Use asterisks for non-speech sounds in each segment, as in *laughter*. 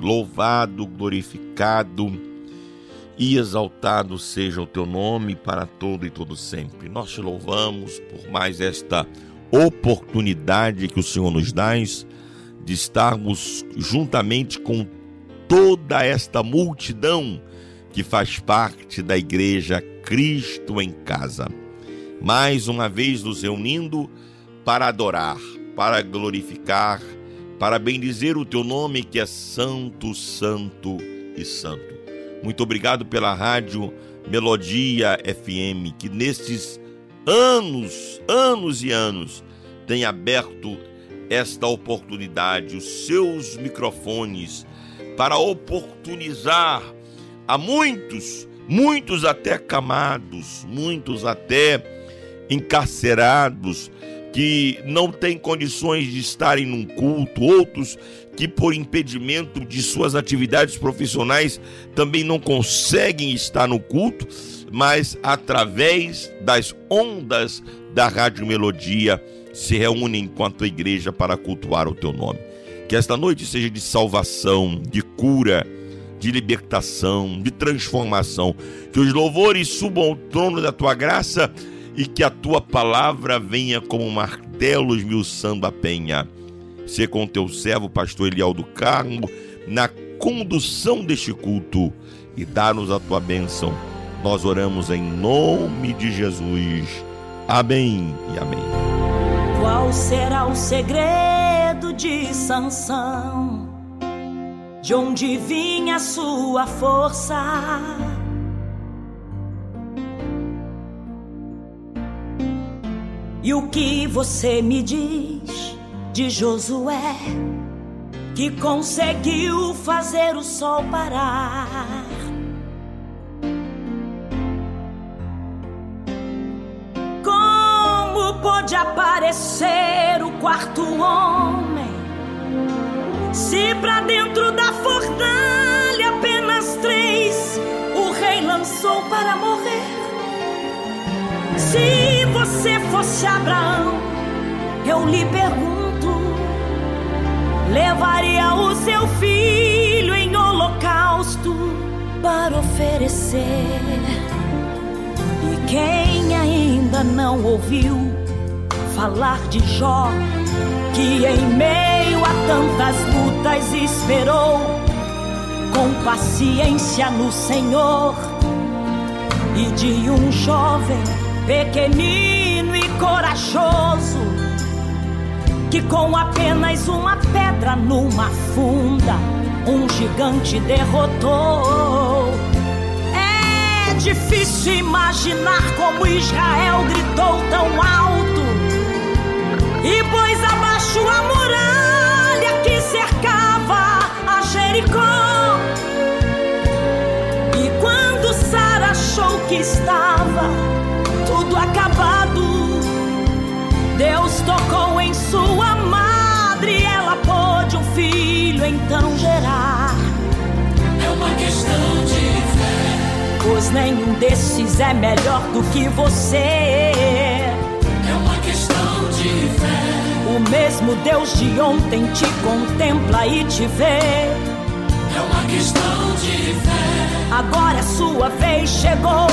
louvado, glorificado e exaltado seja o teu nome para todo e todo sempre. Nós te louvamos por mais esta oportunidade que o Senhor nos dá de estarmos juntamente com toda esta multidão que faz parte da igreja Cristo em casa. Mais uma vez nos reunindo para adorar, para glorificar para bendizer o teu nome que é santo, santo e santo. Muito obrigado pela rádio Melodia FM, que nestes anos, anos e anos, tem aberto esta oportunidade, os seus microfones, para oportunizar a muitos, muitos até camados, muitos até encarcerados, que não têm condições de estarem num culto, outros que por impedimento de suas atividades profissionais também não conseguem estar no culto, mas através das ondas da Rádio Melodia se reúnem enquanto igreja para cultuar o teu nome. Que esta noite seja de salvação, de cura, de libertação, de transformação. Que os louvores subam ao trono da tua graça e que a tua palavra venha como martelo esmiuçando a penha. Ser com teu servo, pastor Eliel do Carmo, na condução deste culto e dá-nos a tua bênção. Nós oramos em nome de Jesus. Amém e amém. Qual será o segredo de Sansão? De onde vinha sua força? E o que você me diz de Josué, que conseguiu fazer o sol parar? Como pode aparecer o quarto homem, se pra dentro da fornalha apenas três o rei lançou para morrer? Se você fosse Abraão, eu lhe pergunto: levaria o seu filho em holocausto para oferecer? E quem ainda não ouviu falar de Jó, que em meio a tantas lutas esperou com paciência no Senhor, e de um jovem pequenino e corajoso, que com apenas uma pedra numa funda, um gigante derrotou. É difícil imaginar como Israel gritou tão alto e pôs abaixo a muralha que cercava a Jericó. E quando Sara achou que estava tudo acabado. Deus tocou em sua madre, ela pôde um filho então gerar. É uma questão de fé. Pois nenhum desses é melhor do que você. É uma questão de fé. O mesmo Deus de ontem te contempla e te vê. É uma questão de fé. Agora é sua vez, chegou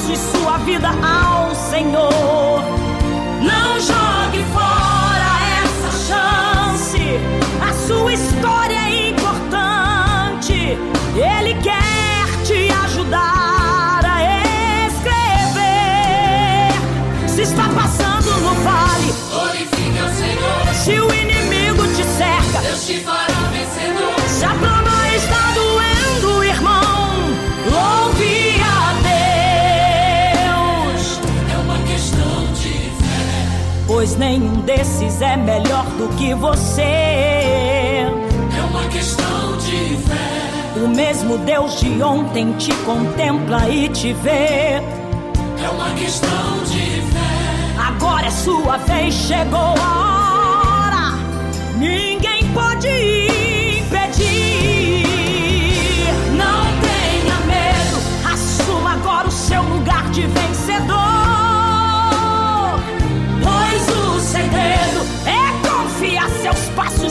seus passos e sua vida ao Senhor. Não jogue fora essa chance. A sua história é importante. Ele quer te ajudar a escrever. Se está passando no vale, Glorifique ao Senhor. se o inimigo te cerca, Deus te fará nenhum desses é melhor do que você. É uma questão de fé. O mesmo Deus de ontem te contempla e te vê. É uma questão de fé. Agora é sua vez, chegou a hora. Ninguém pode impedir. Não tenha medo, assuma agora o seu lugar de vencedor.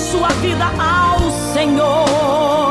Sua vida ao Senhor.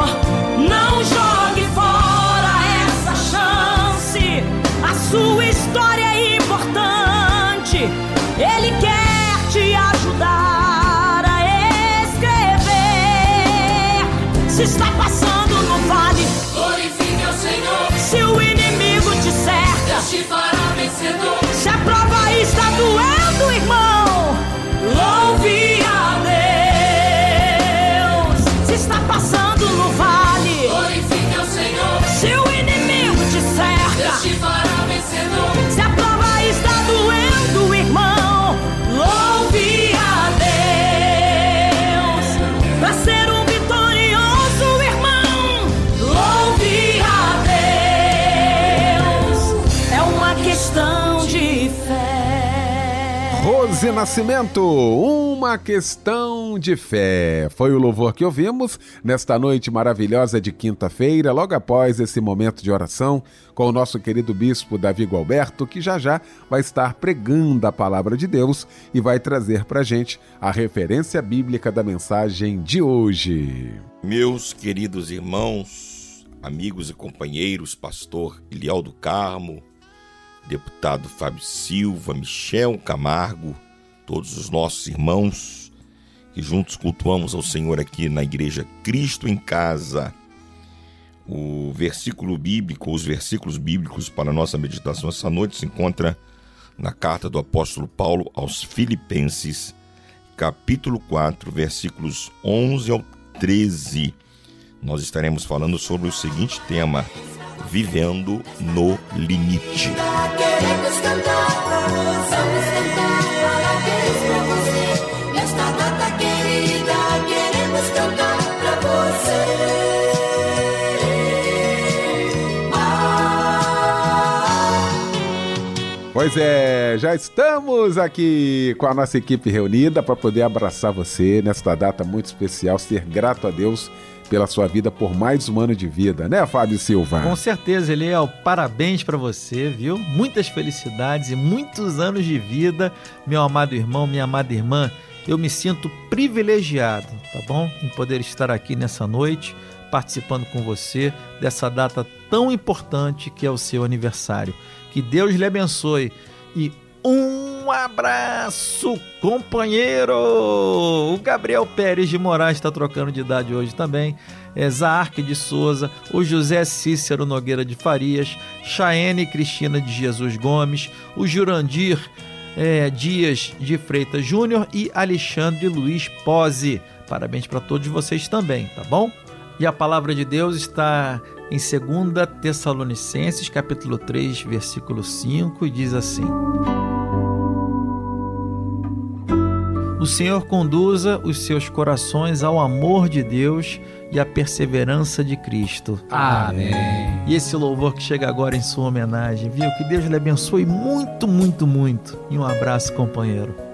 Rose Nascimento, uma questão de fé. Foi o louvor que ouvimos nesta noite maravilhosa de quinta-feira, logo após esse momento de oração com o nosso querido bispo Davi Gualberto, que já já vai estar pregando a palavra de Deus e vai trazer para gente a referência bíblica da mensagem de hoje. Meus queridos irmãos, amigos e companheiros, pastor Ilial do Carmo, deputado Fábio Silva, Michel Camargo, todos os nossos irmãos que juntos cultuamos ao Senhor aqui na Igreja Cristo em Casa. O versículo bíblico, os versículos bíblicos para a nossa meditação essa noite se encontra na carta do apóstolo Paulo aos Filipenses, capítulo 4, versículos 11 ao 13. Nós estaremos falando sobre o seguinte tema: Vivendo no Limite. Queremos cantar, Pois é, já estamos aqui com a nossa equipe reunida para poder abraçar você nesta data muito especial, ser grato a Deus pela sua vida por mais um ano de vida, né, Fábio Silva? Com certeza, Eliel, parabéns para você, viu? Muitas felicidades e muitos anos de vida, meu amado irmão, minha amada irmã. Eu me sinto privilegiado, tá bom? Em poder estar aqui nessa noite, participando com você dessa data tão importante que é o seu aniversário. Que Deus lhe abençoe e um abraço, companheiro! O Gabriel Pérez de Moraes está trocando de idade hoje também. É de Souza, o José Cícero Nogueira de Farias, Chaene Cristina de Jesus Gomes, o Jurandir é, Dias de Freitas Júnior e Alexandre Luiz Pose. Parabéns para todos vocês também, tá bom? E a palavra de Deus está em 2 Tessalonicenses capítulo 3, versículo 5, diz assim: O Senhor conduza os seus corações ao amor de Deus e à perseverança de Cristo. Amém. E esse louvor que chega agora em sua homenagem, viu? Que Deus lhe abençoe muito, muito, muito. E um abraço, companheiro.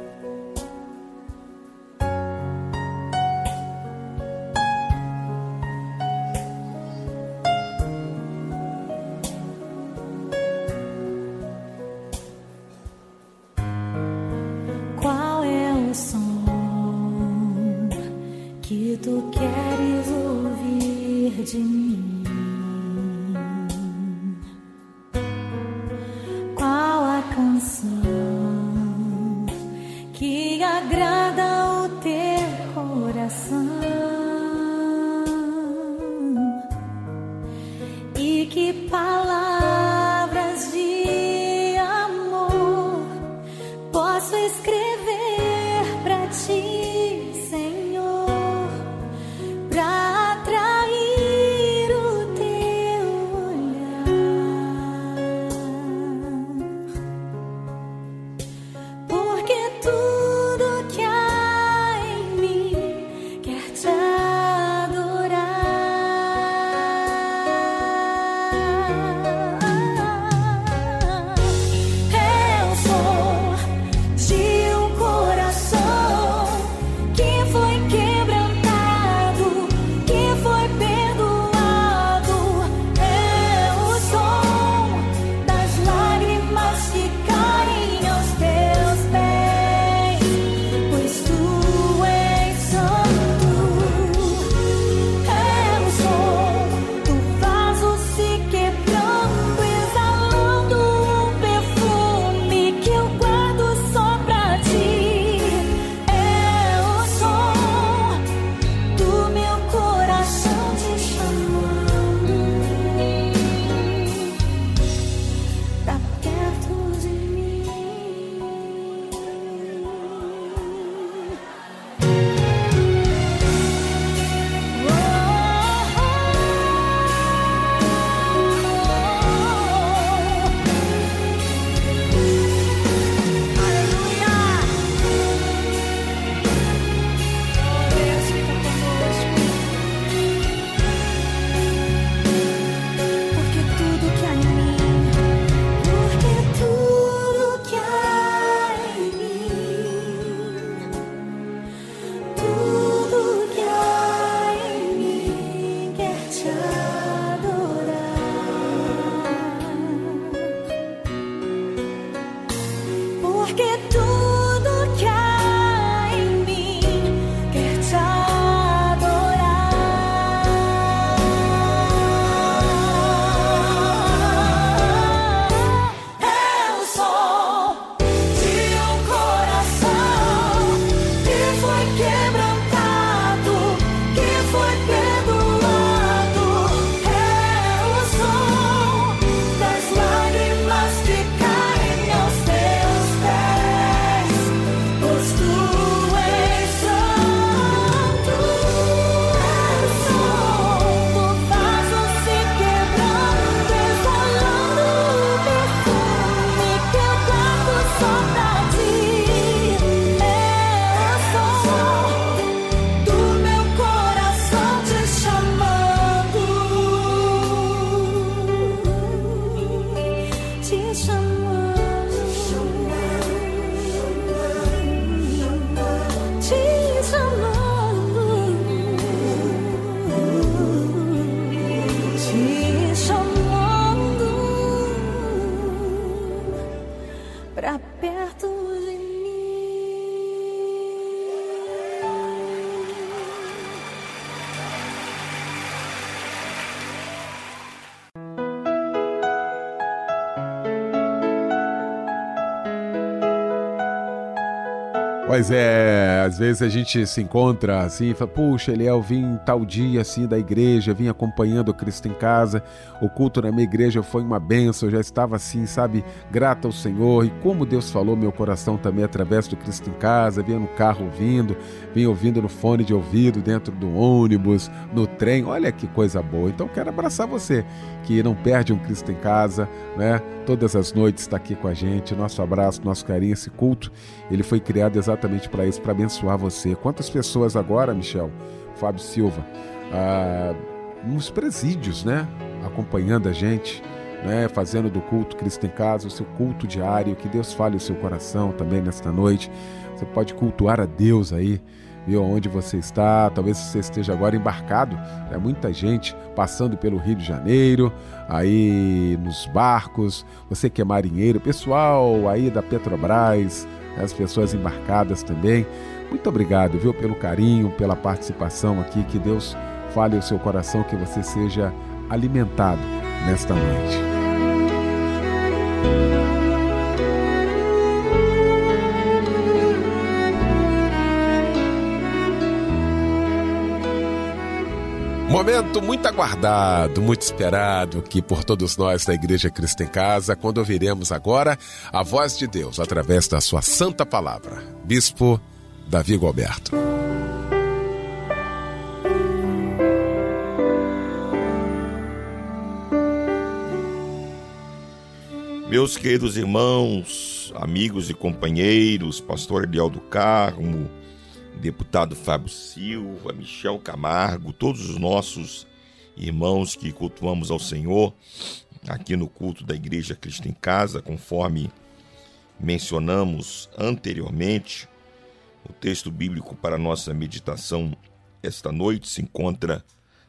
Pois é, às vezes a gente se encontra assim e fala, puxa, Eliel, vim tal dia assim da igreja, vim acompanhando o Cristo em casa, o culto na minha igreja foi uma benção, eu já estava assim, sabe, grata ao Senhor, e como Deus falou meu coração também através do Cristo em casa, vinha no carro ouvindo, vinha ouvindo no fone de ouvido, dentro do ônibus, no trem, olha que coisa boa. Então quero abraçar você, que não perde um Cristo em casa, né? Todas as noites está aqui com a gente, nosso abraço, nosso carinho, esse culto, ele foi criado exatamente exatamente para isso, para abençoar você. Quantas pessoas agora, Michel, Fábio Silva, ah, nos presídios, né? Acompanhando a gente, né? Fazendo do culto Cristo em Casa o seu culto diário. Que Deus fale o seu coração também nesta noite. Você pode cultuar a Deus aí viu onde você está, talvez você esteja agora embarcado, é muita gente passando pelo Rio de Janeiro, aí nos barcos, você que é marinheiro, pessoal aí da Petrobras, as pessoas embarcadas também. Muito obrigado, viu, pelo carinho, pela participação aqui. Que Deus fale o seu coração, que você seja alimentado nesta noite. Momento muito aguardado, muito esperado aqui por todos nós da Igreja Cristo em Casa, quando ouviremos agora a voz de Deus através da sua santa palavra. Bispo Davi Gualberto. Meus queridos irmãos, amigos e companheiros, pastor Eliel do Carmo, deputado Fábio Silva, Michel Camargo, todos os nossos irmãos que cultuamos ao Senhor aqui no culto da Igreja Cristo em Casa, conforme mencionamos anteriormente. O texto bíblico para nossa meditação esta noite se encontra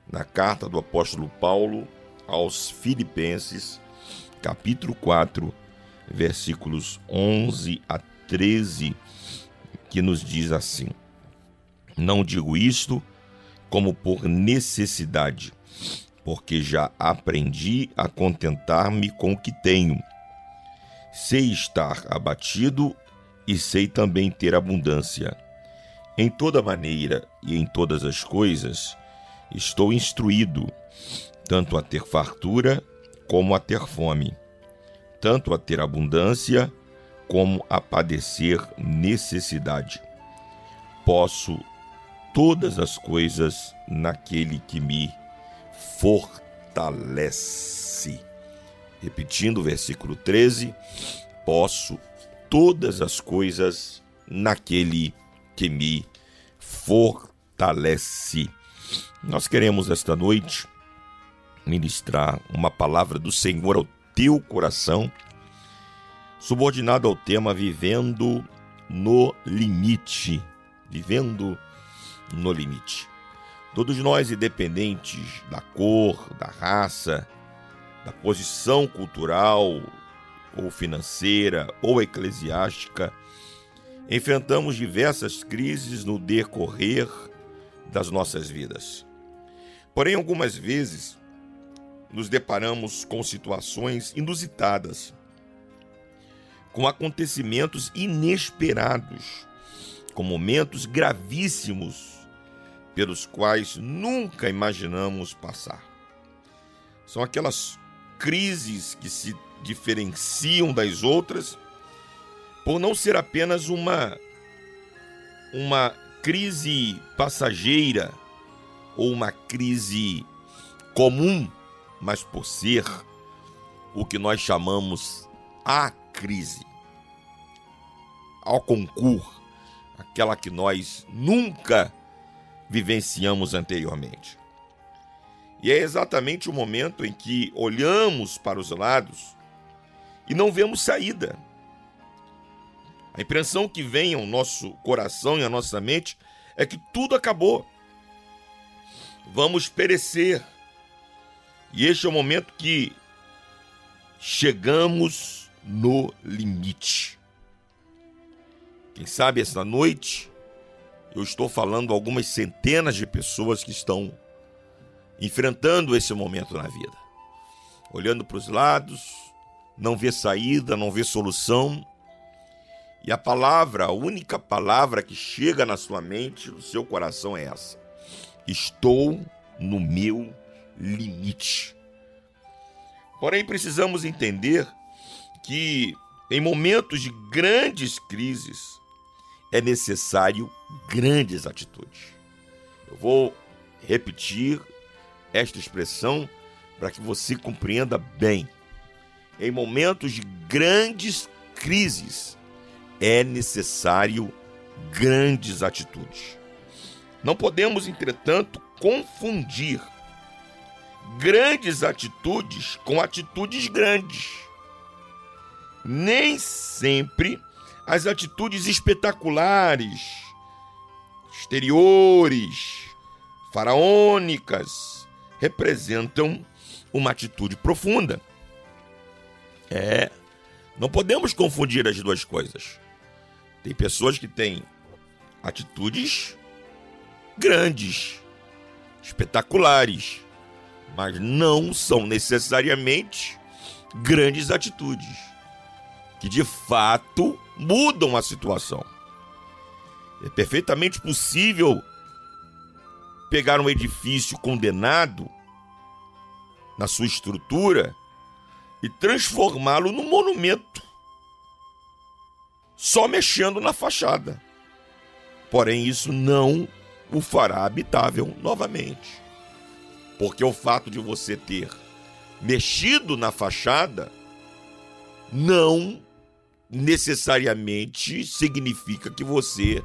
na carta do apóstolo Paulo aos Filipenses, capítulo 4, versículos 11 a 13, que nos diz assim: não digo isto como por necessidade, porque já aprendi a contentar-me com o que tenho. Sei estar abatido e sei também ter abundância. Em toda maneira e em todas as coisas estou instruído, tanto a ter fartura como a ter fome, tanto a ter abundância como a padecer necessidade. Posso todas as coisas naquele que me fortalece. Repetindo o versículo 13: Posso todas as coisas naquele que me fortalece. Nós queremos esta noite ministrar uma palavra do Senhor ao teu coração, subordinado ao tema Vivendo no Limite. Vivendo no limite. Todos nós, independentes da cor, da raça, da posição cultural ou financeira ou eclesiástica, enfrentamos diversas crises no decorrer das nossas vidas. Porém, algumas vezes nos deparamos com situações inusitadas, com acontecimentos inesperados, com momentos gravíssimos pelos quais nunca imaginamos passar. São aquelas crises que se diferenciam das outras por não ser apenas uma uma crise passageira ou uma crise comum, mas por ser o que nós chamamos a crise, ao concurso, aquela que nós nunca vivenciamos anteriormente. E é exatamente o momento em que olhamos para os lados e não vemos saída. A impressão que vem ao nosso coração e à nossa mente é que tudo acabou. Vamos perecer. E este é o momento que chegamos no limite. Quem sabe esta noite eu estou falando algumas centenas de pessoas que estão enfrentando esse momento na vida. Olhando para os lados, não vê saída, não vê solução. E a palavra, a única palavra que chega na sua mente, no seu coração é essa: Estou no meu limite. Porém, precisamos entender que em momentos de grandes crises é necessário grandes atitudes. Eu vou repetir esta expressão para que você compreenda bem. Em momentos de grandes crises é necessário grandes atitudes. Não podemos, entretanto, confundir grandes atitudes com atitudes grandes. Nem sempre as atitudes espetaculares, exteriores, faraônicas, representam uma atitude profunda. É, não podemos confundir as duas coisas. Tem pessoas que têm atitudes grandes, espetaculares, mas não são necessariamente grandes atitudes que de fato mudam a situação. É perfeitamente possível pegar um edifício condenado na sua estrutura e transformá-lo num monumento, só mexendo na fachada. Porém, isso não o fará habitável novamente. Porque o fato de você ter mexido na fachada não necessariamente significa que você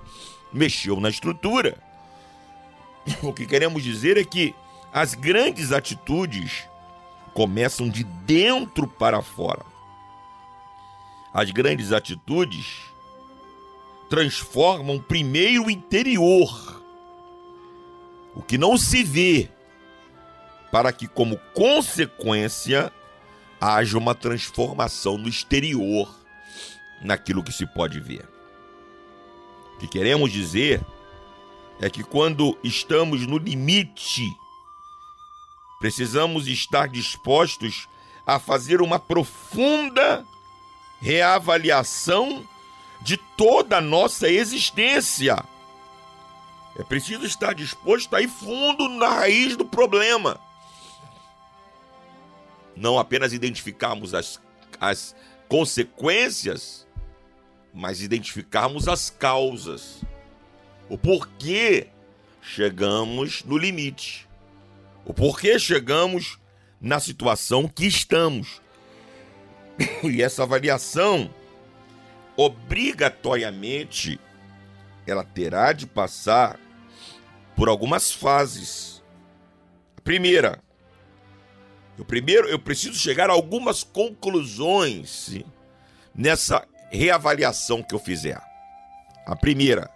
mexeu na estrutura. O que queremos dizer é que as grandes atitudes começam de dentro para fora. As grandes atitudes transformam primeiro o interior, o que não se vê, para que, como consequência, haja uma transformação no exterior, naquilo que se pode ver. O que queremos dizer é que quando estamos no limite, precisamos estar dispostos a fazer uma profunda reavaliação de toda a nossa existência. É preciso estar disposto a ir fundo na raiz do problema. Não apenas identificarmos as, as consequências, mas identificarmos as causas. O porquê chegamos no limite. O porquê chegamos na situação que estamos. E essa avaliação, obrigatoriamente, ela terá de passar por algumas fases. A primeira, eu primeiro eu preciso chegar a algumas conclusões nessa reavaliação que eu fizer. A primeira,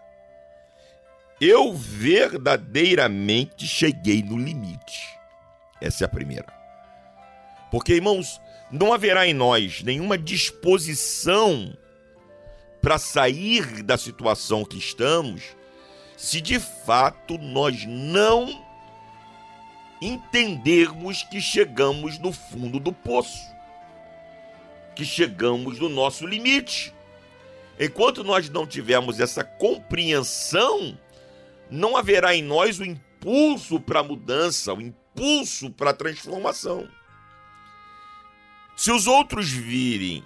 eu verdadeiramente cheguei no limite. Essa é a primeira. Porque, irmãos, não haverá em nós nenhuma disposição para sair da situação que estamos se de fato nós não entendermos que chegamos no fundo do poço, que chegamos no nosso limite. Enquanto nós não tivermos essa compreensão, não haverá em nós o impulso para a mudança, o impulso para a transformação. Se os outros virem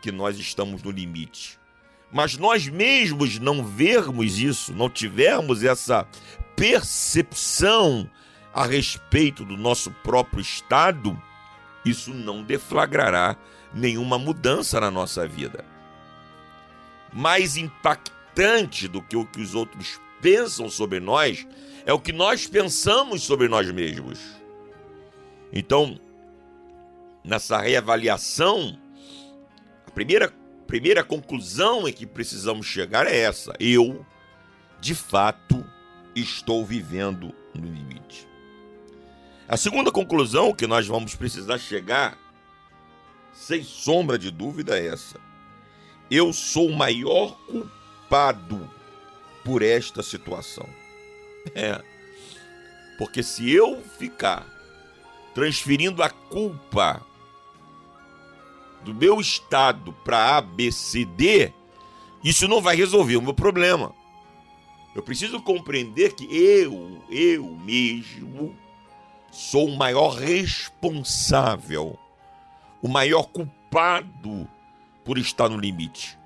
que nós estamos no limite, mas nós mesmos não vermos isso, não tivermos essa percepção a respeito do nosso próprio estado, isso não deflagrará nenhuma mudança na nossa vida. Mais impactante do que o que os outros pensam sobre nós é o que nós pensamos sobre nós mesmos. Então, nessa reavaliação, a primeira, primeira conclusão em que precisamos chegar é essa: eu, de fato, estou vivendo no limite. A segunda conclusão que nós vamos precisar chegar, sem sombra de dúvida, é essa: eu sou o maior culpado por esta situação. É. Porque se eu ficar transferindo a culpa do meu estado para A, B, C, D, Isso não vai resolver o meu problema. Eu preciso compreender que eu, eu mesmo, sou o maior responsável, o maior culpado por estar no limite,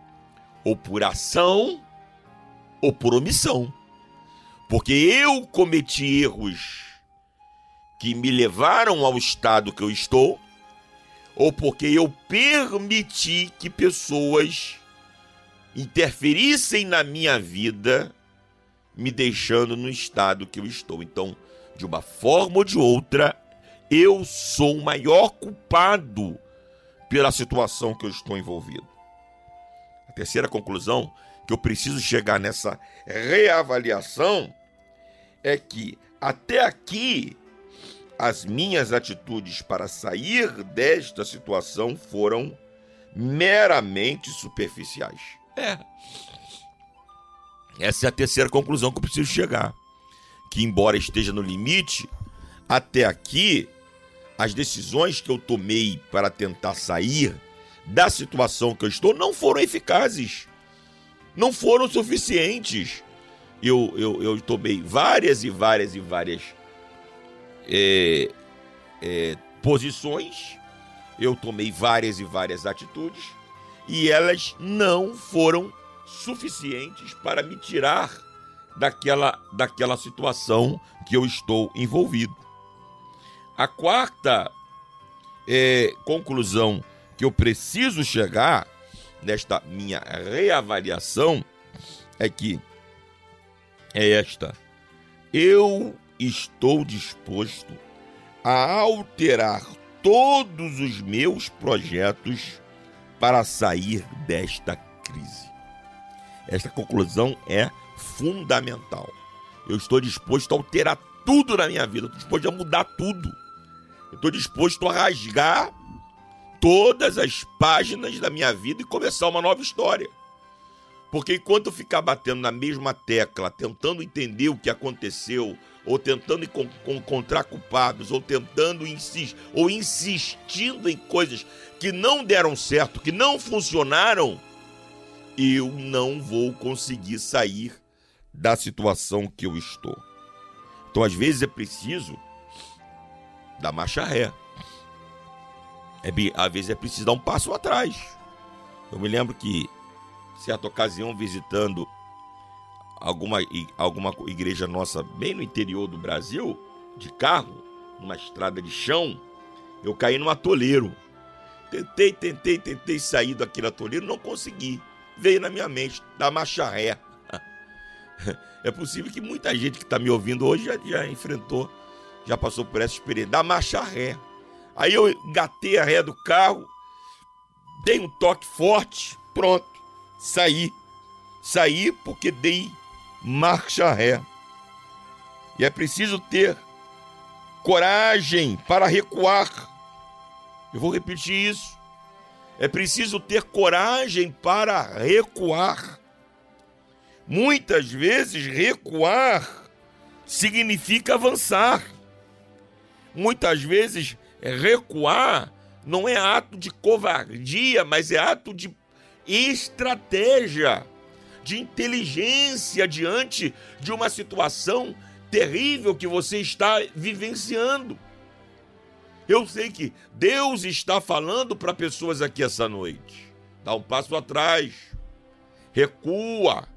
ou por ação ou por omissão. Porque eu cometi erros que me levaram ao estado que eu estou, ou porque eu permiti que pessoas interferissem na minha vida, me deixando no estado que eu estou. Então, de uma forma ou de outra, eu sou o maior culpado pela situação que eu estou envolvido. A terceira conclusão que eu preciso chegar nessa reavaliação é que até aqui as minhas atitudes para sair desta situação foram meramente superficiais. É. Essa é a terceira conclusão que eu preciso chegar. Que, embora esteja no limite, até aqui, as decisões que eu tomei para tentar sair da situação que eu estou não foram eficazes, não foram suficientes. Eu, eu, eu tomei várias e várias e várias é, é, posições, eu tomei várias e várias atitudes e elas não foram suficientes para me tirar daquela, daquela situação que eu estou envolvido. A quarta é, conclusão que eu preciso chegar nesta minha reavaliação é que é esta. Eu estou disposto a alterar todos os meus projetos para sair desta crise. Esta conclusão é fundamental. Eu estou disposto a alterar tudo na minha vida, estou disposto a mudar tudo. Estou disposto a rasgar todas as páginas da minha vida e começar uma nova história. Porque enquanto eu ficar batendo na mesma tecla, tentando entender o que aconteceu, ou tentando encontrar culpados, ou tentando insistir, ou insistindo em coisas que não deram certo, que não funcionaram, eu não vou conseguir sair da situação que eu estou. Então, às vezes é preciso dar marcha ré. É, às vezes é preciso dar um passo atrás. Eu me lembro que, certa ocasião, visitando alguma, alguma igreja nossa bem no interior do Brasil, de carro, numa estrada de chão, eu caí num atoleiro. Tentei, tentei, tentei sair daquele atoleiro, não consegui. Veio na minha mente, da marcha ré. *laughs* É possível que muita gente que está me ouvindo hoje já, já enfrentou, já passou por essa experiência, da marcha ré. Aí eu gatei a ré do carro, dei um toque forte, pronto, saí. Saí porque dei marcha ré. E é preciso ter coragem para recuar. Eu vou repetir isso. É preciso ter coragem para recuar. Muitas vezes recuar significa avançar. Muitas vezes recuar não é ato de covardia, mas é ato de estratégia de inteligência diante de uma situação terrível que você está vivenciando. Eu sei que Deus está falando para pessoas aqui essa noite. Dá um passo atrás. Recua.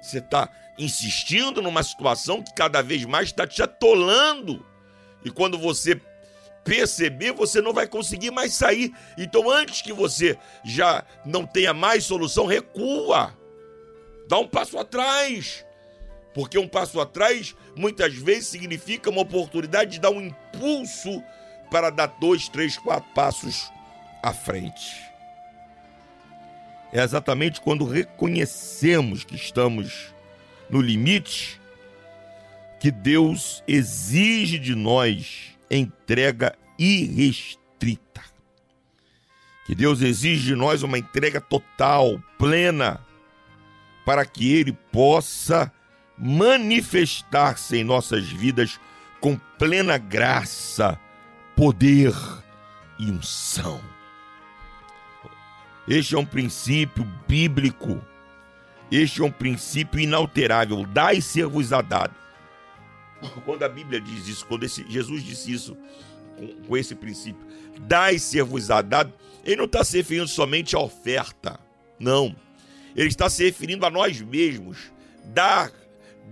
Você está insistindo numa situação que cada vez mais está te atolando. E quando você perceber, você não vai conseguir mais sair. Então, antes que você já não tenha mais solução, recua. Dá um passo atrás. Porque um passo atrás muitas vezes significa uma oportunidade de dar um impulso para dar dois, três, quatro passos à frente. É exatamente quando reconhecemos que estamos no limite que Deus exige de nós entrega irrestrita. Que Deus exige de nós uma entrega total, plena, para que Ele possa manifestar-se em nossas vidas com plena graça, poder e unção. Este é um princípio bíblico Este é um princípio inalterável, dai ser-vos a dado. *laughs* Quando a Bíblia diz isso, quando esse, Jesus disse isso com, com esse princípio, dai ser-vos a dado, ele não está se referindo somente à oferta, não. Ele está se referindo a nós mesmos, dar,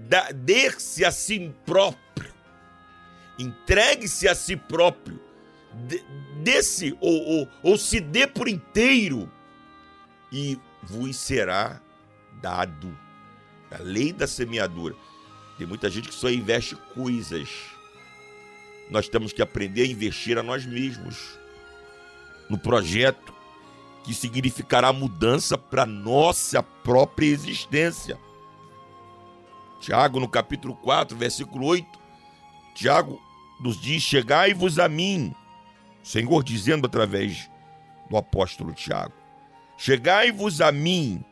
dar der-se a si próprio, entregue-se a si próprio, desse ou, ou, ou se dê por inteiro e vos será dado. A lei da semeadura. Tem muita gente que só investe coisas. Nós temos que aprender a investir a nós mesmos no projeto que significará mudança para nossa própria existência. Tiago, no capítulo 4, versículo 8, Tiago nos diz: Chegai-vos a mim, Senhor dizendo através do apóstolo Tiago: Chegai-vos a mim,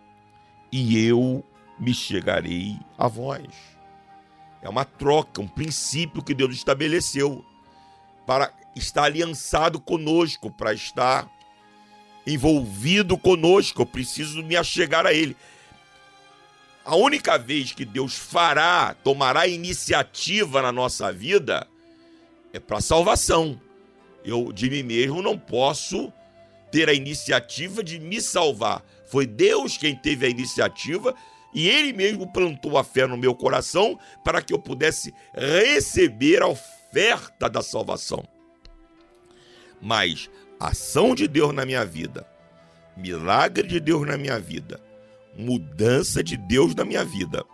e eu me chegarei a vós. É uma troca, um princípio que Deus estabeleceu para estar aliançado conosco, para estar envolvido conosco. Eu preciso me achegar a Ele. A única vez que Deus fará, tomará iniciativa na nossa vida é para salvação. Eu de mim mesmo não posso ter a iniciativa de me salvar. Foi Deus quem teve a iniciativa e Ele mesmo plantou a fé no meu coração para que eu pudesse receber a oferta da salvação. Mas ação de Deus na minha vida, milagre de Deus na minha vida, mudança de Deus na minha vida,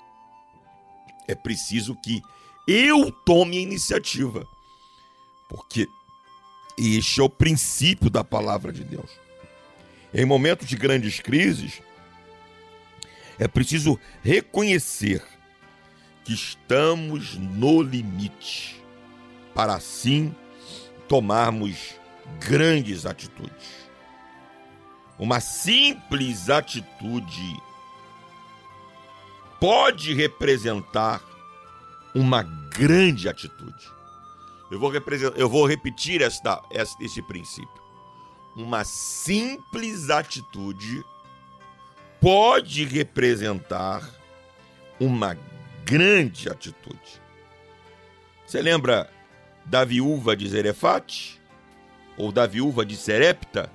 é preciso que eu tome a iniciativa. Porque este é o princípio da palavra de Deus. Em momentos de grandes crises, é preciso reconhecer que estamos no limite, para assim tomarmos grandes atitudes. Uma simples atitude pode representar uma grande atitude. Eu vou, eu vou repetir esta, esse princípio. Uma simples atitude pode representar uma grande atitude. Você lembra da viúva de Zerefate? Ou da viúva de Serepta?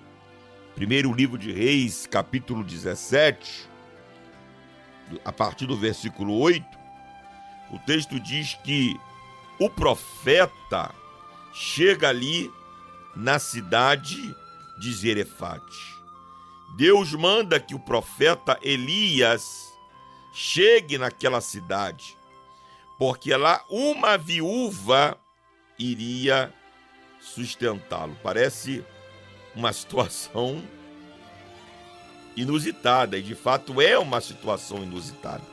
Primeiro livro de Reis, capítulo 17, a partir do versículo 8, o texto diz que o profeta chega ali na cidade de Zerefate. Deus manda que o profeta Elias chegue naquela cidade, porque lá uma viúva iria sustentá-lo. Parece uma situação inusitada, e de fato é uma situação inusitada.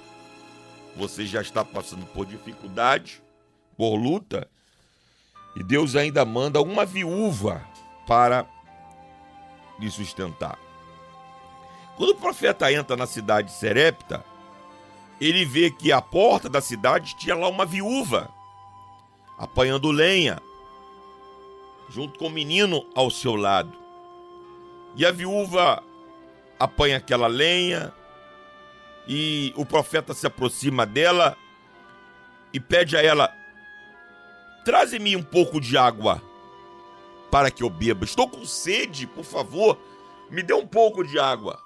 Você já está passando por dificuldade, por luta, e Deus ainda manda uma viúva para lhe sustentar. Quando o profeta entra na cidade de Serepta, ele vê que à porta da cidade tinha lá uma viúva apanhando lenha, junto com o menino ao seu lado. E a viúva apanha aquela lenha e o profeta se aproxima dela e pede a ela: Traze-me um pouco de água para que eu beba. Estou com sede, por favor, me dê um pouco de água.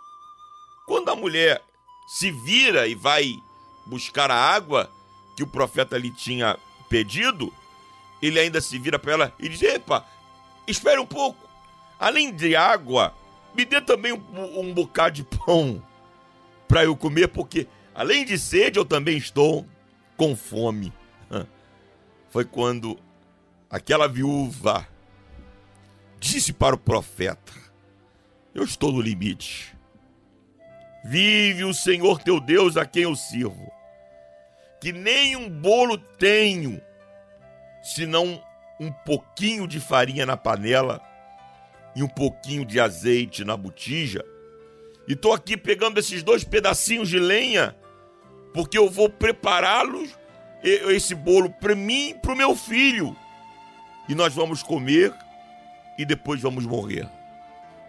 Quando a mulher se vira e vai buscar a água que o profeta lhe tinha pedido, ele ainda se vira para ela e diz: Epa, espere um pouco. Além de água, me dê também um, um bocado de pão para eu comer, porque além de sede, eu também estou com fome foi quando aquela viúva disse para o profeta: Eu estou no limite. Vive o Senhor teu Deus a quem eu sirvo, que nem um bolo tenho, senão um pouquinho de farinha na panela e um pouquinho de azeite na botija. E estou aqui pegando esses dois pedacinhos de lenha, porque eu vou prepará-los esse bolo para mim e para o meu filho. E nós vamos comer e depois vamos morrer.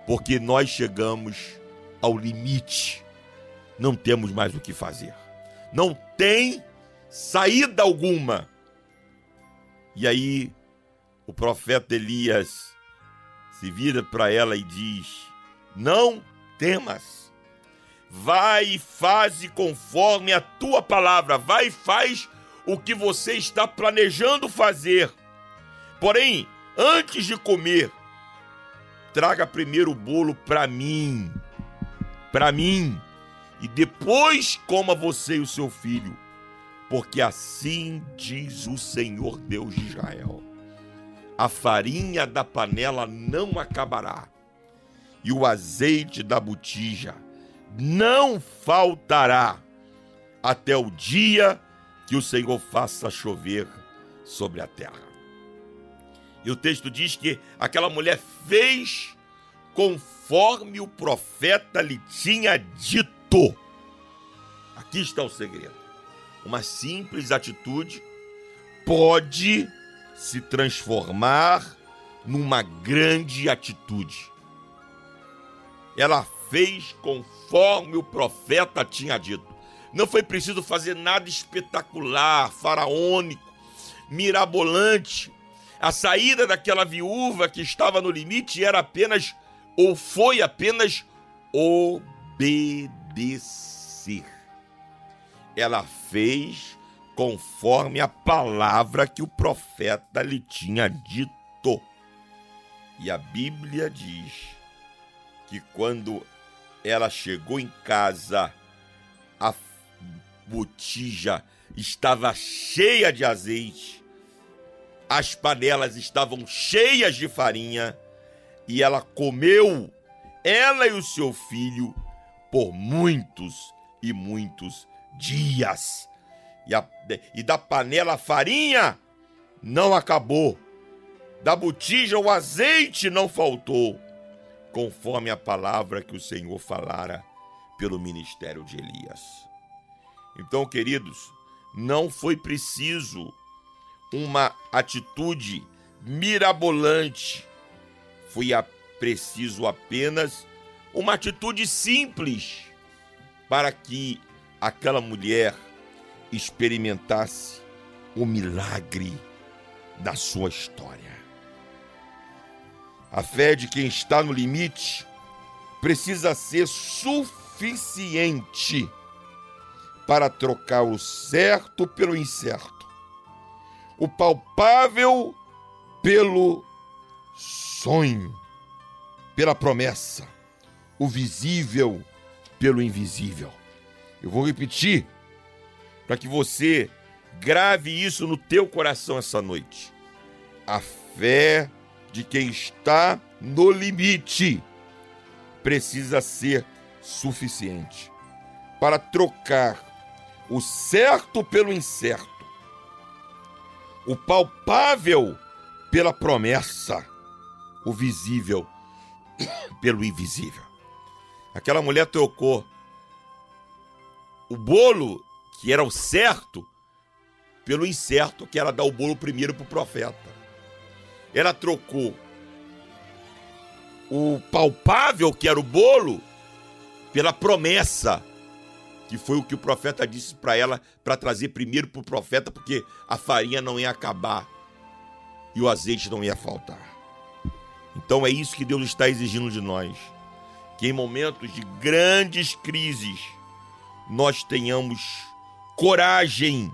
Porque nós chegamos ao limite. Não temos mais o que fazer. Não tem saída alguma. E aí o profeta Elias se vira para ela e diz: Não temas. Vai e faze conforme a tua palavra. Vai e faz o que você está planejando fazer. Porém, antes de comer, traga primeiro o bolo para mim. Para mim. E depois coma você e o seu filho. Porque assim diz o Senhor Deus de Israel: a farinha da panela não acabará, e o azeite da botija não faltará, até o dia que o Senhor faça chover sobre a terra. E o texto diz que aquela mulher fez conforme o profeta lhe tinha dito. Aqui está o segredo. Uma simples atitude pode se transformar numa grande atitude. Ela fez conforme o profeta tinha dito. Não foi preciso fazer nada espetacular, faraônico, mirabolante. A saída daquela viúva que estava no limite era apenas, ou foi apenas, obedecer. Ela fez conforme a palavra que o profeta lhe tinha dito. E a Bíblia diz que quando ela chegou em casa, a botija estava cheia de azeite, as panelas estavam cheias de farinha, e ela comeu, ela e o seu filho, por muitos e muitos dias. E, a, e da panela a farinha não acabou, da botija o azeite não faltou, conforme a palavra que o Senhor falara pelo ministério de Elias. Então, queridos, não foi preciso uma atitude mirabolante, foi a, preciso apenas uma atitude simples para que aquela mulher experimentasse o milagre da sua história. A fé de quem está no limite precisa ser suficiente para trocar o certo pelo incerto, o palpável pelo sonho, pela promessa, o visível pelo invisível. Eu vou repetir para que você grave isso no teu coração essa noite. A fé de quem está no limite precisa ser suficiente para trocar o certo pelo incerto, o palpável pela promessa, o visível *coughs* pelo invisível. Aquela mulher trocou o bolo que era o certo, pelo incerto, que era dar o bolo primeiro para o profeta. Ela trocou o palpável, que era o bolo, pela promessa, que foi o que o profeta disse para ela para trazer primeiro para o profeta, porque a farinha não ia acabar e o azeite não ia faltar. Então é isso que Deus está exigindo de nós, que em momentos de grandes crises nós tenhamos coragem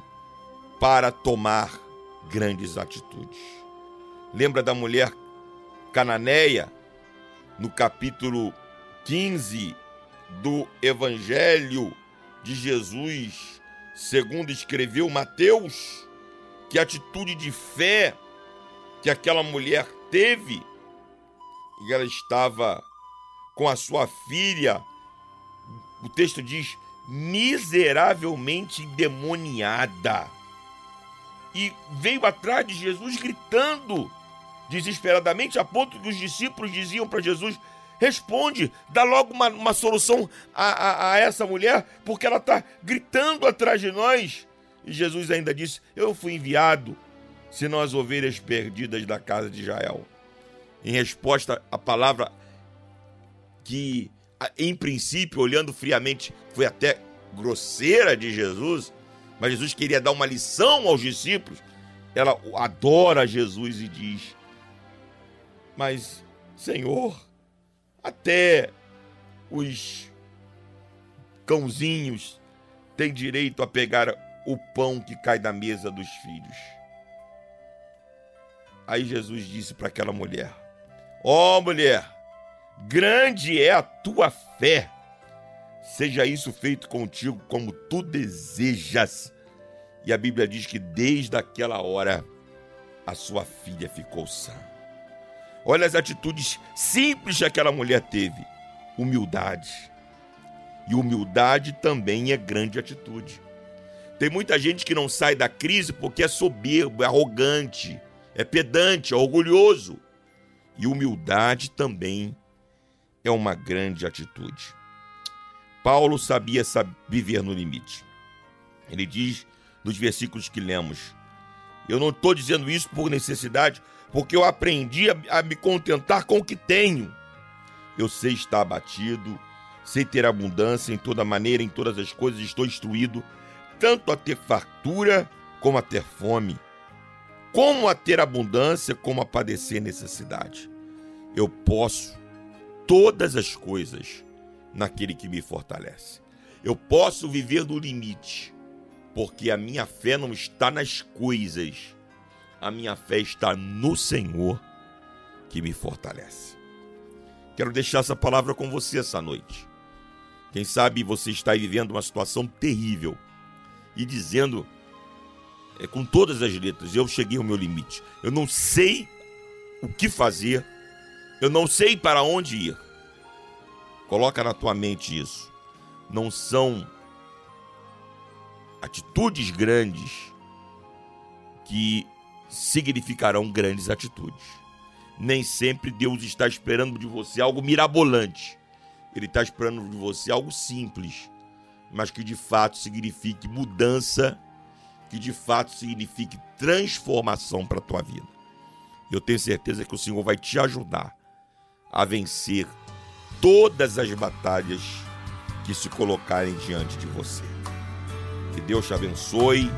para tomar grandes atitudes. Lembra da mulher cananeia no capítulo 15 do Evangelho de Jesus, segundo escreveu Mateus? Que atitude de fé que aquela mulher teve e ela estava com a sua filha. O texto diz: miseravelmente endemoniada. E veio atrás de Jesus gritando desesperadamente, a ponto que os discípulos diziam para Jesus: Responde, dá logo uma, uma solução a, a, a essa mulher, porque ela está gritando atrás de nós. E Jesus ainda disse: Eu fui enviado, senão as ovelhas perdidas da casa de Israel. Em resposta à palavra que em princípio, olhando friamente, foi até grosseira de Jesus, mas Jesus queria dar uma lição aos discípulos. Ela adora Jesus e diz: Mas, Senhor, até os cãozinhos têm direito a pegar o pão que cai da mesa dos filhos. Aí Jesus disse para aquela mulher: Ó oh, mulher, grande é a tua fé Seja isso feito contigo como tu desejas. E a Bíblia diz que desde aquela hora a sua filha ficou sã. Olha as atitudes simples que aquela mulher teve: humildade. E humildade também é grande atitude. Tem muita gente que não sai da crise porque é soberbo, é arrogante, é pedante, é orgulhoso. E humildade também é uma grande atitude. Paulo sabia viver no limite. Ele diz nos versículos que lemos: Eu não estou dizendo isso por necessidade, porque eu aprendi a, a me contentar com o que tenho. Eu sei estar abatido, sei ter abundância em toda maneira, em todas as coisas, estou instruído tanto a ter fartura como a ter fome, como a ter abundância, como a padecer necessidade. Eu posso todas as coisas naquele que me fortalece. Eu posso viver no limite, porque a minha fé não está nas coisas, a minha fé está no Senhor que me fortalece. Quero deixar essa palavra com você essa noite. Quem sabe você está vivendo uma situação terrível e dizendo é, com todas as letras: eu cheguei ao meu limite. Eu não sei o que fazer, eu não sei para onde ir. Coloca na tua mente isso. Não são atitudes grandes que significarão grandes atitudes. Nem sempre Deus está esperando de você algo mirabolante. Ele está esperando de você algo simples, mas que de fato signifique mudança, que de fato signifique transformação para a tua vida. Eu tenho certeza que o Senhor vai te ajudar a vencer todas as batalhas que se colocarem diante de você. Que Deus te abençoe,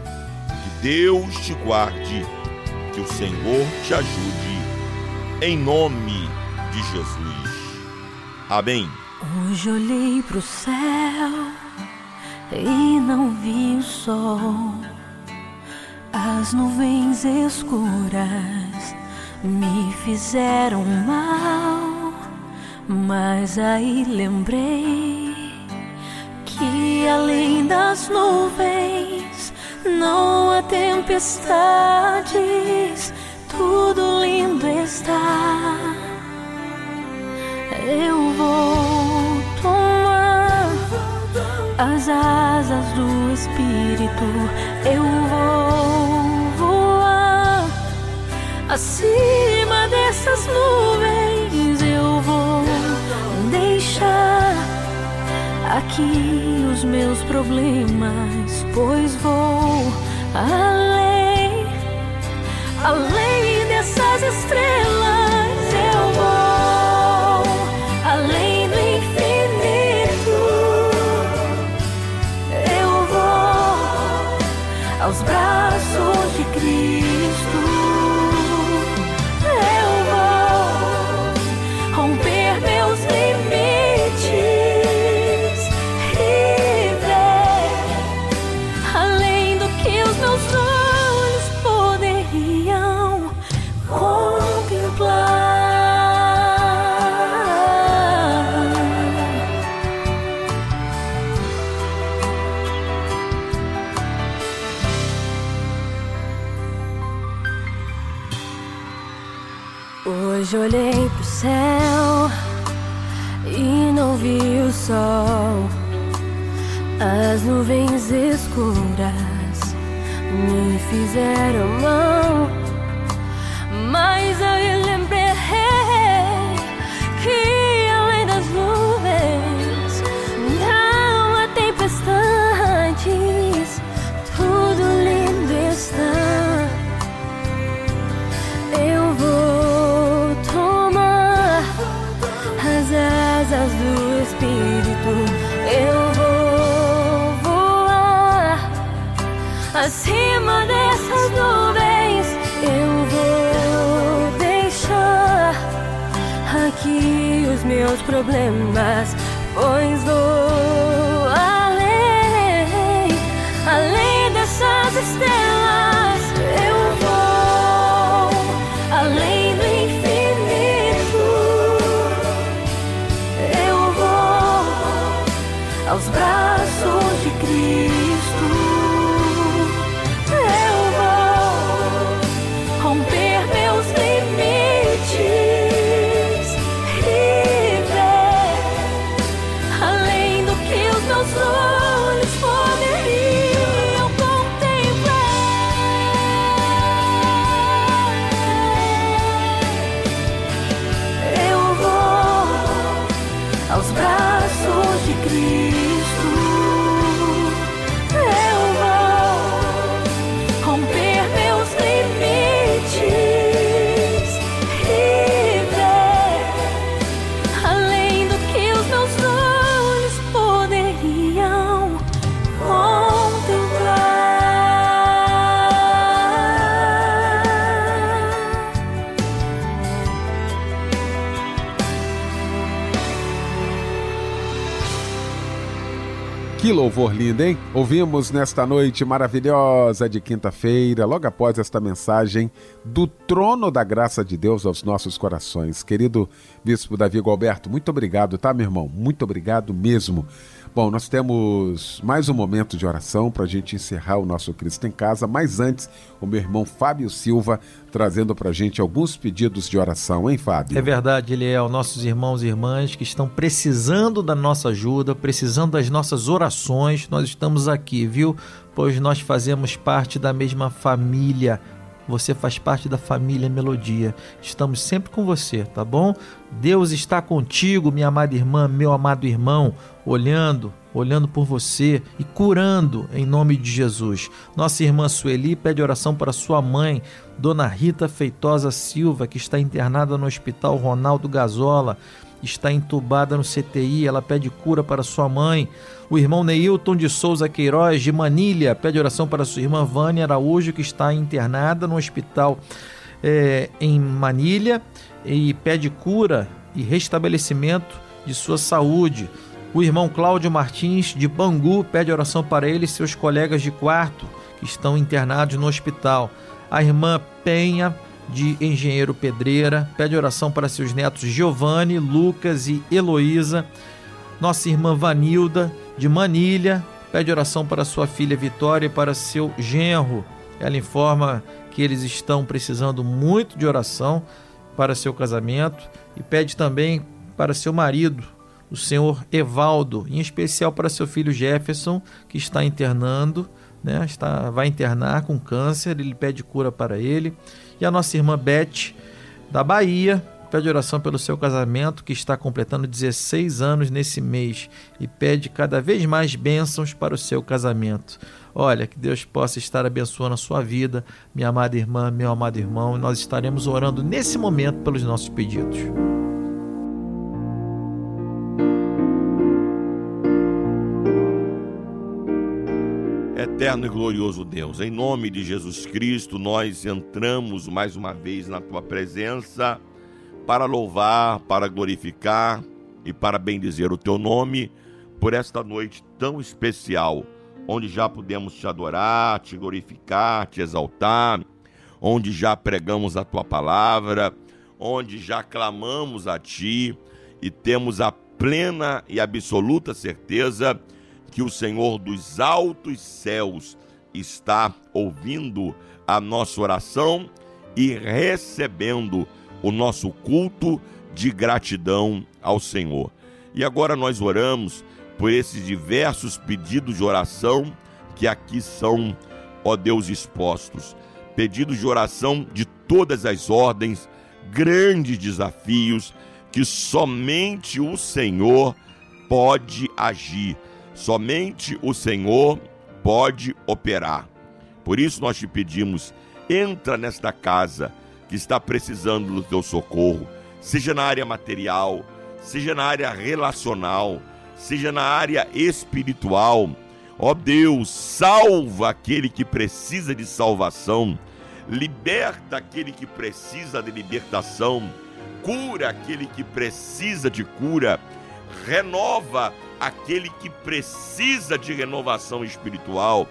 que Deus te guarde, que o Senhor te ajude, em nome de Jesus. Amém. Hoje olhei pro céu e não vi o sol. As nuvens escuras me fizeram mal. Mas aí lembrei que além das nuvens não há tempestades, tudo lindo está. Eu vou tomar as asas do Espírito, eu vou voar acima dessas nuvens, deixar aqui os meus problemas, pois vou além, além dessas estrelas, eu vou além do infinito, eu vou aos braços olhei pro céu e não vi o sol. As nuvens escuras me fizeram mal. Meus louvor lindo, hein? Ouvimos nesta noite maravilhosa de quinta-feira, logo após esta mensagem do trono da graça de Deus aos nossos corações. Querido Bispo Davi Galberto, muito obrigado, tá, meu irmão? Muito obrigado mesmo. Bom, nós temos mais um momento de oração para a gente encerrar o nosso Cristo em Casa, mas antes, o meu irmão Fábio Silva trazendo para a gente alguns pedidos de oração, hein, Fábio? É verdade, Eliel, nossos irmãos e irmãs que estão precisando da nossa ajuda, precisando das nossas orações, nós estamos aqui, viu? Pois nós fazemos parte da mesma família. Você faz parte da família Melodia. Estamos sempre com você, tá bom? Deus está contigo, minha amada irmã, meu amado irmão, olhando, olhando por você e curando em nome de Jesus. Nossa irmã Sueli pede oração para sua mãe, Dona Rita Feitosa Silva, que está internada no Hospital Ronaldo Gazola, está entubada no CTI, ela pede cura para sua mãe. O irmão Neilton de Souza Queiroz, de Manilha, pede oração para sua irmã Vânia Araújo, que está internada no hospital eh, em Manilha e pede cura e restabelecimento de sua saúde. O irmão Cláudio Martins, de Bangu, pede oração para ele e seus colegas de quarto, que estão internados no hospital. A irmã Penha, de Engenheiro Pedreira, pede oração para seus netos Giovanni, Lucas e Heloísa. Nossa irmã Vanilda, de Manilha, pede oração para sua filha Vitória e para seu genro. Ela informa que eles estão precisando muito de oração para seu casamento e pede também para seu marido, o senhor Evaldo, em especial para seu filho Jefferson, que está internando, né? Está, vai internar com câncer, ele pede cura para ele. E a nossa irmã Beth, da Bahia, pede oração pelo seu casamento, que está completando 16 anos nesse mês, e pede cada vez mais bênçãos para o seu casamento. Olha, que Deus possa estar abençoando a sua vida, minha amada irmã, meu amado irmão, e nós estaremos orando nesse momento pelos nossos pedidos. Eterno e glorioso Deus, em nome de Jesus Cristo, nós entramos mais uma vez na tua presença para louvar, para glorificar e para bendizer o teu nome por esta noite tão especial, onde já pudemos te adorar, te glorificar, te exaltar, onde já pregamos a tua palavra, onde já clamamos a ti e temos a plena e absoluta certeza que o Senhor dos altos céus está ouvindo a nossa oração e recebendo o nosso culto de gratidão ao Senhor. E agora nós oramos por esses diversos pedidos de oração que aqui são, ó Deus, expostos. Pedidos de oração de todas as ordens, grandes desafios que somente o Senhor pode agir Somente o Senhor pode operar. Por isso nós te pedimos, entra nesta casa que está precisando do teu socorro, seja na área material, seja na área relacional, seja na área espiritual. Ó Deus, salva aquele que precisa de salvação, liberta aquele que precisa de libertação, cura aquele que precisa de cura, renova aquele que precisa de renovação espiritual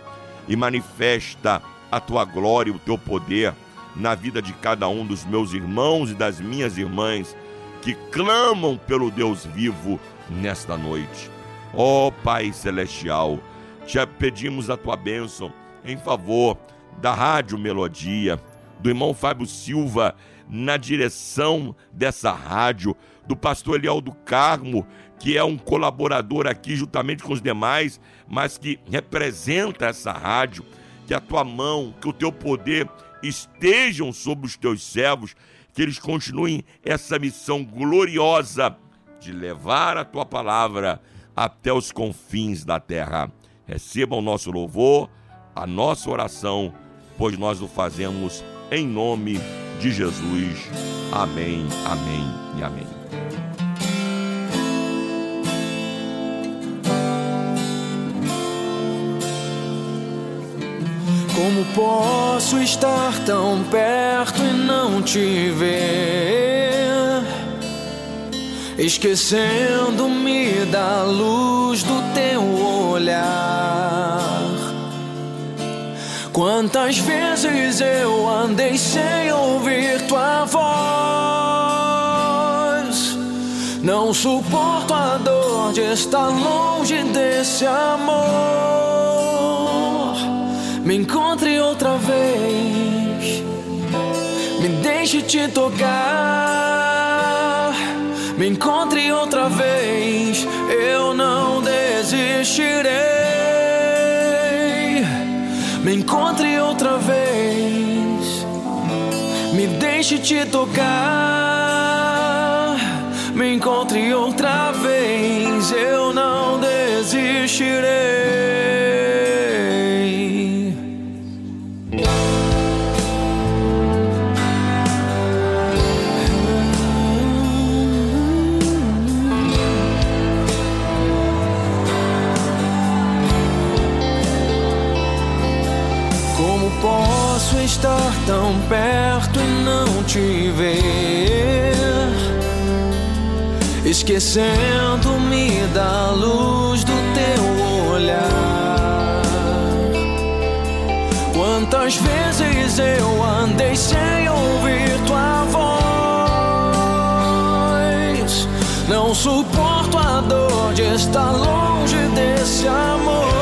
e manifesta a tua glória o teu poder na vida de cada um dos meus irmãos e das minhas irmãs que clamam pelo Deus vivo nesta noite. Ó oh, Pai Celestial, te pedimos a tua bênção em favor da Rádio Melodia, do irmão Fábio Silva na direção dessa rádio, do pastor Eliel do Carmo, que é um colaborador aqui juntamente com os demais, mas que representa essa rádio, que a tua mão, que o teu poder estejam sobre os teus servos, que eles continuem essa missão gloriosa de levar a tua palavra até os confins da terra. Receba o nosso louvor, a nossa oração, pois nós o fazemos em nome de Jesus. Amém, amém e amém. Como posso estar tão perto e não te ver? Esquecendo-me da luz do teu olhar. Quantas vezes eu andei sem ouvir tua voz? Não suporto a dor de estar longe desse amor. Me encontre outra vez, me deixe te tocar. Me encontre outra vez, eu não desistirei. Me encontre outra vez, me deixe te tocar. Me encontre outra vez, eu não desistirei. Esquecendo-me da luz do teu olhar. Quantas vezes eu andei sem ouvir tua voz? Não suporto a dor de estar longe desse amor.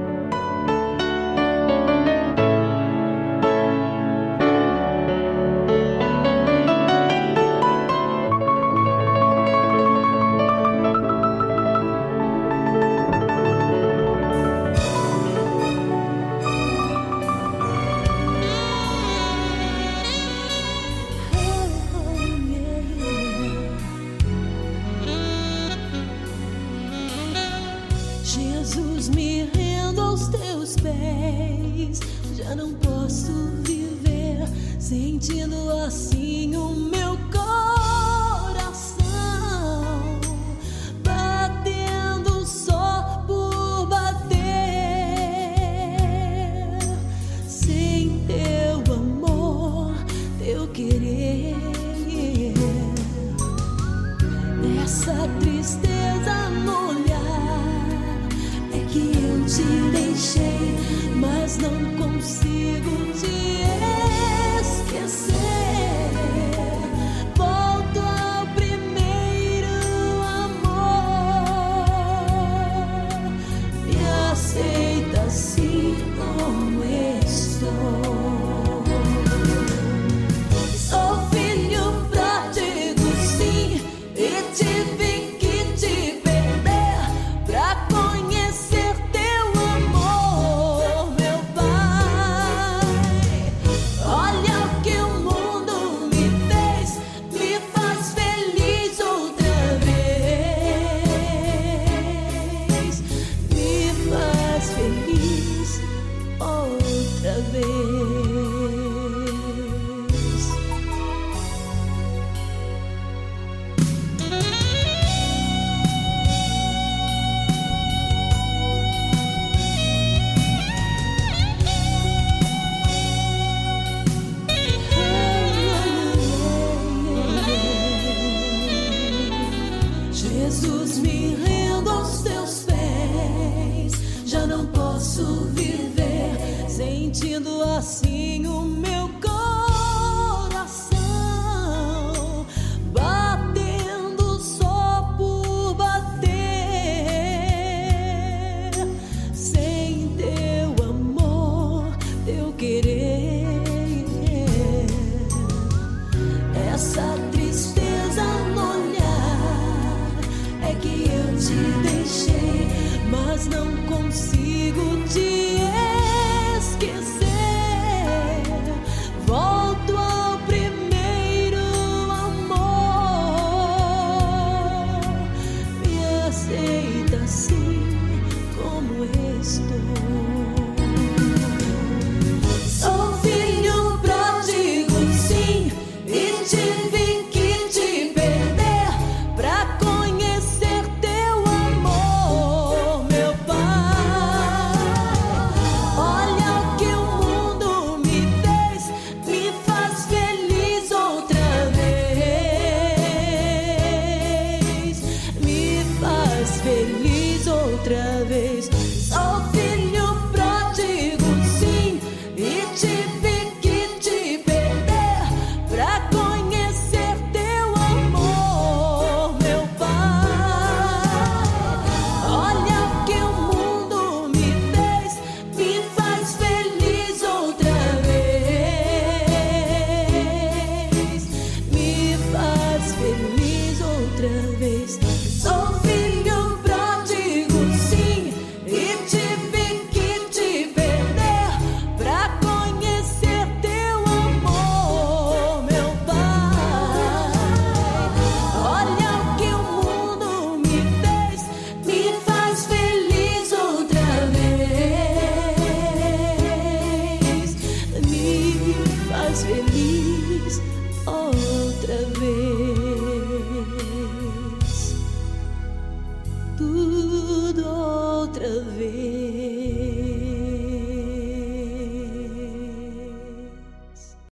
te deixei, mas não consigo te errar.